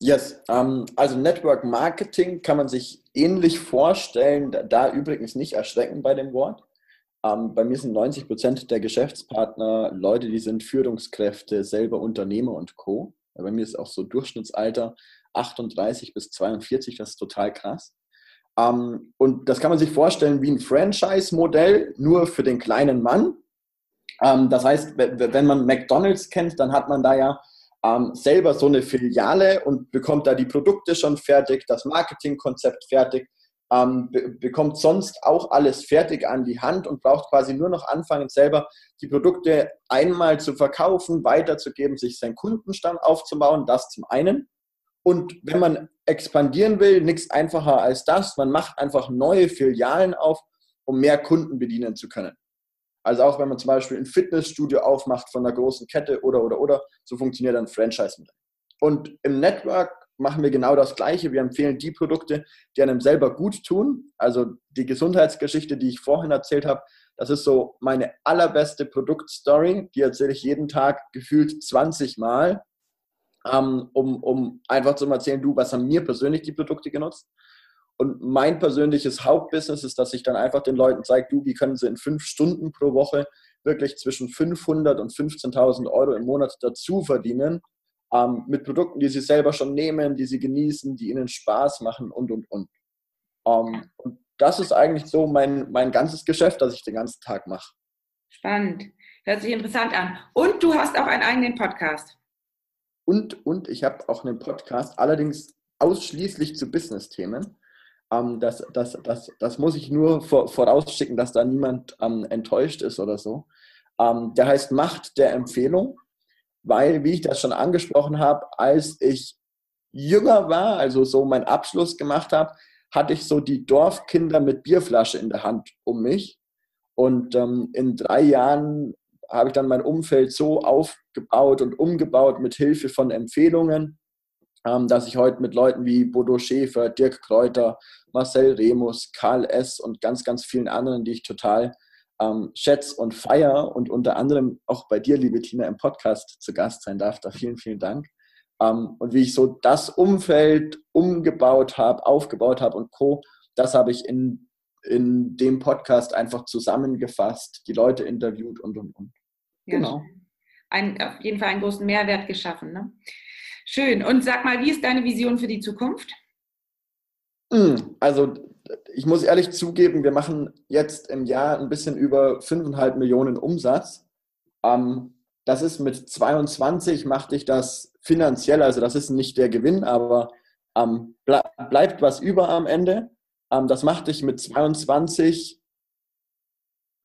Yes, um, ähm, also Network Marketing kann man sich ähnlich vorstellen, da übrigens nicht erschrecken bei dem Wort. Um, ähm, bei mir sind 90 Prozent der Geschäftspartner Leute, die sind Führungskräfte, selber Unternehmer und Co. Bei mir ist auch so Durchschnittsalter 38 bis 42, das ist total krass. Ähm, und das kann man sich vorstellen wie ein Franchise-Modell, nur für den kleinen Mann. Ähm, das heißt, wenn man McDonald's kennt, dann hat man da ja ähm, selber so eine Filiale und bekommt da die Produkte schon fertig, das Marketingkonzept fertig, ähm, be bekommt sonst auch alles fertig an die Hand und braucht quasi nur noch anfangen, selber die Produkte einmal zu verkaufen, weiterzugeben, sich seinen Kundenstamm aufzubauen, das zum einen. Und wenn man expandieren will, nichts einfacher als das. Man macht einfach neue Filialen auf, um mehr Kunden bedienen zu können. Also auch wenn man zum Beispiel ein Fitnessstudio aufmacht von einer großen Kette oder oder oder, so funktioniert ein Franchise-Modell. Und im Network machen wir genau das Gleiche. Wir empfehlen die Produkte, die einem selber gut tun. Also die Gesundheitsgeschichte, die ich vorhin erzählt habe, das ist so meine allerbeste Produktstory. Die erzähle ich jeden Tag gefühlt 20 Mal ähm, um, um einfach zu erzählen, du, was haben mir persönlich die Produkte genutzt? Und mein persönliches Hauptbusiness ist, dass ich dann einfach den Leuten zeige, du, wie können sie in fünf Stunden pro Woche wirklich zwischen 500 und 15.000 Euro im Monat dazu verdienen, ähm, mit Produkten, die sie selber schon nehmen, die sie genießen, die ihnen Spaß machen und, und, und. Ähm, und das ist eigentlich so mein, mein ganzes Geschäft, das ich den ganzen Tag mache. Spannend. Hört sich interessant an. Und du hast auch einen eigenen Podcast. Und, und ich habe auch einen Podcast, allerdings ausschließlich zu Business-Themen. Ähm, das, das, das, das muss ich nur vor, vorausschicken, dass da niemand ähm, enttäuscht ist oder so. Ähm, der heißt Macht der Empfehlung, weil, wie ich das schon angesprochen habe, als ich jünger war, also so meinen Abschluss gemacht habe, hatte ich so die Dorfkinder mit Bierflasche in der Hand um mich. Und ähm, in drei Jahren habe ich dann mein Umfeld so aufgebaut und umgebaut mit Hilfe von Empfehlungen, ähm, dass ich heute mit Leuten wie Bodo Schäfer, Dirk Kräuter, Marcel Remus, Karl S. und ganz, ganz vielen anderen, die ich total ähm, schätze und feier und unter anderem auch bei dir, liebe Tina, im Podcast zu Gast sein darf. Da vielen, vielen Dank. Ähm, und wie ich so das Umfeld umgebaut habe, aufgebaut habe und Co., das habe ich in, in dem Podcast einfach zusammengefasst, die Leute interviewt und, und, und. Genau. Ein, auf jeden Fall einen großen Mehrwert geschaffen. Ne? Schön. Und sag mal, wie ist deine Vision für die Zukunft? Hm, also ich muss ehrlich zugeben, wir machen jetzt im Jahr ein bisschen über 5,5 Millionen Umsatz. Ähm, das ist mit 22 machte ich das finanziell, also das ist nicht der Gewinn, aber ähm, bleibt was über am Ende. Ähm, das machte ich mit 22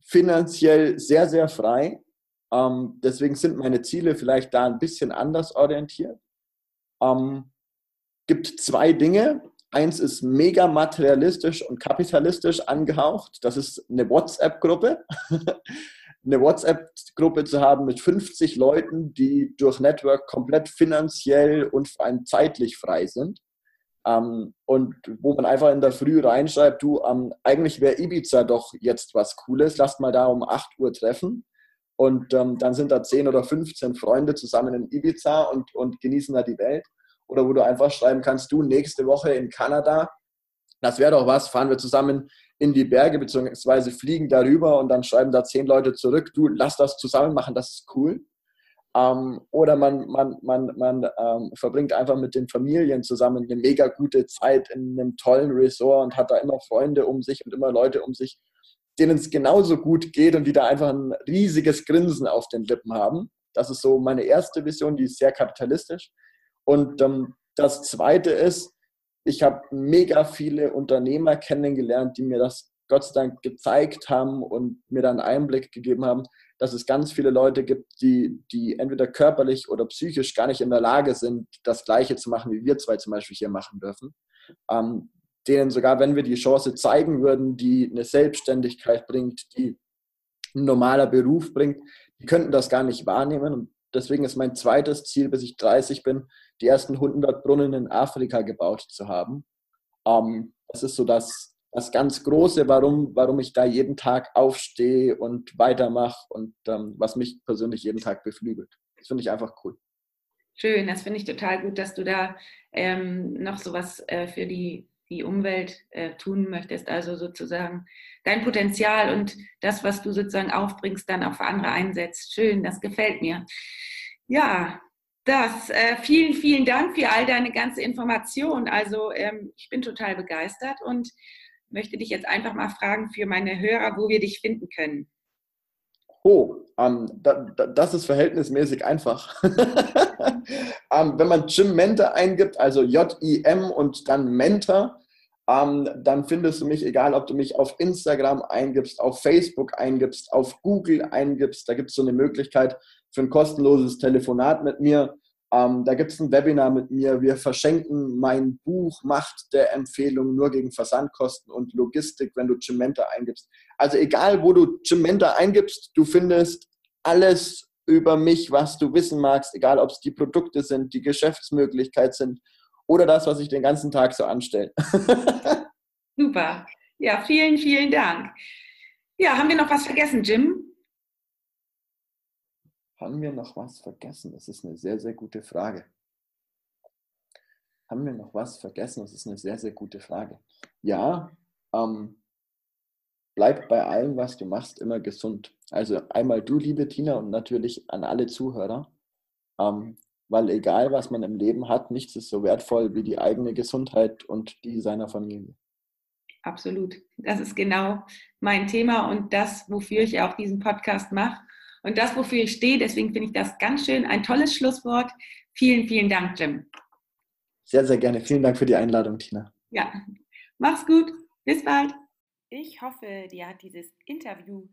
finanziell sehr, sehr frei. Ähm, deswegen sind meine Ziele vielleicht da ein bisschen anders orientiert. Ähm, gibt zwei Dinge. Eins ist mega materialistisch und kapitalistisch angehaucht. Das ist eine WhatsApp-Gruppe. eine WhatsApp-Gruppe zu haben mit 50 Leuten, die durch Network komplett finanziell und vor allem zeitlich frei sind. Ähm, und wo man einfach in der Früh reinschreibt, du, ähm, eigentlich wäre Ibiza doch jetzt was Cooles, lasst mal da um 8 Uhr treffen. Und ähm, dann sind da 10 oder 15 Freunde zusammen in Ibiza und, und genießen da die Welt. Oder wo du einfach schreiben kannst, du nächste Woche in Kanada, das wäre doch was, fahren wir zusammen in die Berge beziehungsweise fliegen darüber und dann schreiben da zehn Leute zurück, du lass das zusammen machen, das ist cool. Ähm, oder man, man, man, man ähm, verbringt einfach mit den Familien zusammen eine mega gute Zeit in einem tollen Resort und hat da immer Freunde um sich und immer Leute um sich, denen es genauso gut geht und die da einfach ein riesiges Grinsen auf den Lippen haben. Das ist so meine erste Vision, die ist sehr kapitalistisch. Und ähm, das zweite ist, ich habe mega viele Unternehmer kennengelernt, die mir das Gott sei Dank gezeigt haben und mir dann Einblick gegeben haben, dass es ganz viele Leute gibt, die, die entweder körperlich oder psychisch gar nicht in der Lage sind, das Gleiche zu machen, wie wir zwei zum Beispiel hier machen dürfen. Ähm, denen sogar, wenn wir die Chance zeigen würden, die eine Selbstständigkeit bringt, die ein normaler Beruf bringt, die könnten das gar nicht wahrnehmen. Und deswegen ist mein zweites Ziel, bis ich 30 bin, die ersten 100 Brunnen in Afrika gebaut zu haben. Ähm, das ist so das, das ganz Große, warum, warum ich da jeden Tag aufstehe und weitermache und ähm, was mich persönlich jeden Tag beflügelt. Das finde ich einfach cool. Schön, das finde ich total gut, dass du da ähm, noch sowas äh, für die, die Umwelt äh, tun möchtest. Also sozusagen dein Potenzial und das, was du sozusagen aufbringst, dann auch für andere einsetzt. Schön, das gefällt mir. Ja, das, äh, vielen, vielen Dank für all deine ganze Information. Also ähm, ich bin total begeistert und möchte dich jetzt einfach mal fragen für meine Hörer, wo wir dich finden können. Oh, ähm, da, da, das ist verhältnismäßig einfach. ähm, wenn man Jim Mentor eingibt, also J-I-M und dann Mentor, ähm, dann findest du mich, egal ob du mich auf Instagram eingibst, auf Facebook eingibst, auf Google eingibst, da gibt es so eine Möglichkeit für ein kostenloses Telefonat mit mir. Ähm, da gibt es ein Webinar mit mir. Wir verschenken mein Buch Macht der Empfehlung nur gegen Versandkosten und Logistik, wenn du Cimenta eingibst. Also egal, wo du Cimenta eingibst, du findest alles über mich, was du wissen magst, egal ob es die Produkte sind, die Geschäftsmöglichkeit sind oder das, was ich den ganzen Tag so anstelle. Super. Ja, vielen, vielen Dank. Ja, haben wir noch was vergessen, Jim? Haben wir noch was vergessen? Das ist eine sehr, sehr gute Frage. Haben wir noch was vergessen? Das ist eine sehr, sehr gute Frage. Ja, ähm, bleib bei allem, was du machst, immer gesund. Also einmal du, liebe Tina, und natürlich an alle Zuhörer. Ähm, weil egal, was man im Leben hat, nichts ist so wertvoll wie die eigene Gesundheit und die seiner Familie. Absolut. Das ist genau mein Thema und das, wofür ich auch diesen Podcast mache und das, wofür ich stehe. Deswegen finde ich das ganz schön. Ein tolles Schlusswort. Vielen, vielen Dank, Jim. Sehr, sehr gerne. Vielen Dank für die Einladung, Tina. Ja, mach's gut. Bis bald. Ich hoffe, dir hat dieses Interview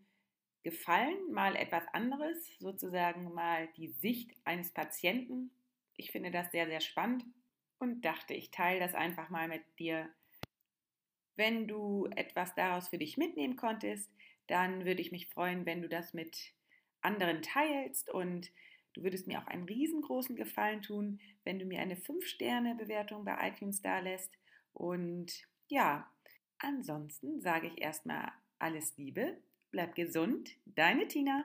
gefallen, mal etwas anderes, sozusagen mal die Sicht eines Patienten. Ich finde das sehr, sehr spannend und dachte, ich teile das einfach mal mit dir. Wenn du etwas daraus für dich mitnehmen konntest, dann würde ich mich freuen, wenn du das mit anderen teilst und du würdest mir auch einen riesengroßen Gefallen tun, wenn du mir eine 5-Sterne-Bewertung bei iTunes da lässt. Und ja, ansonsten sage ich erstmal alles Liebe Bleib gesund, deine Tina.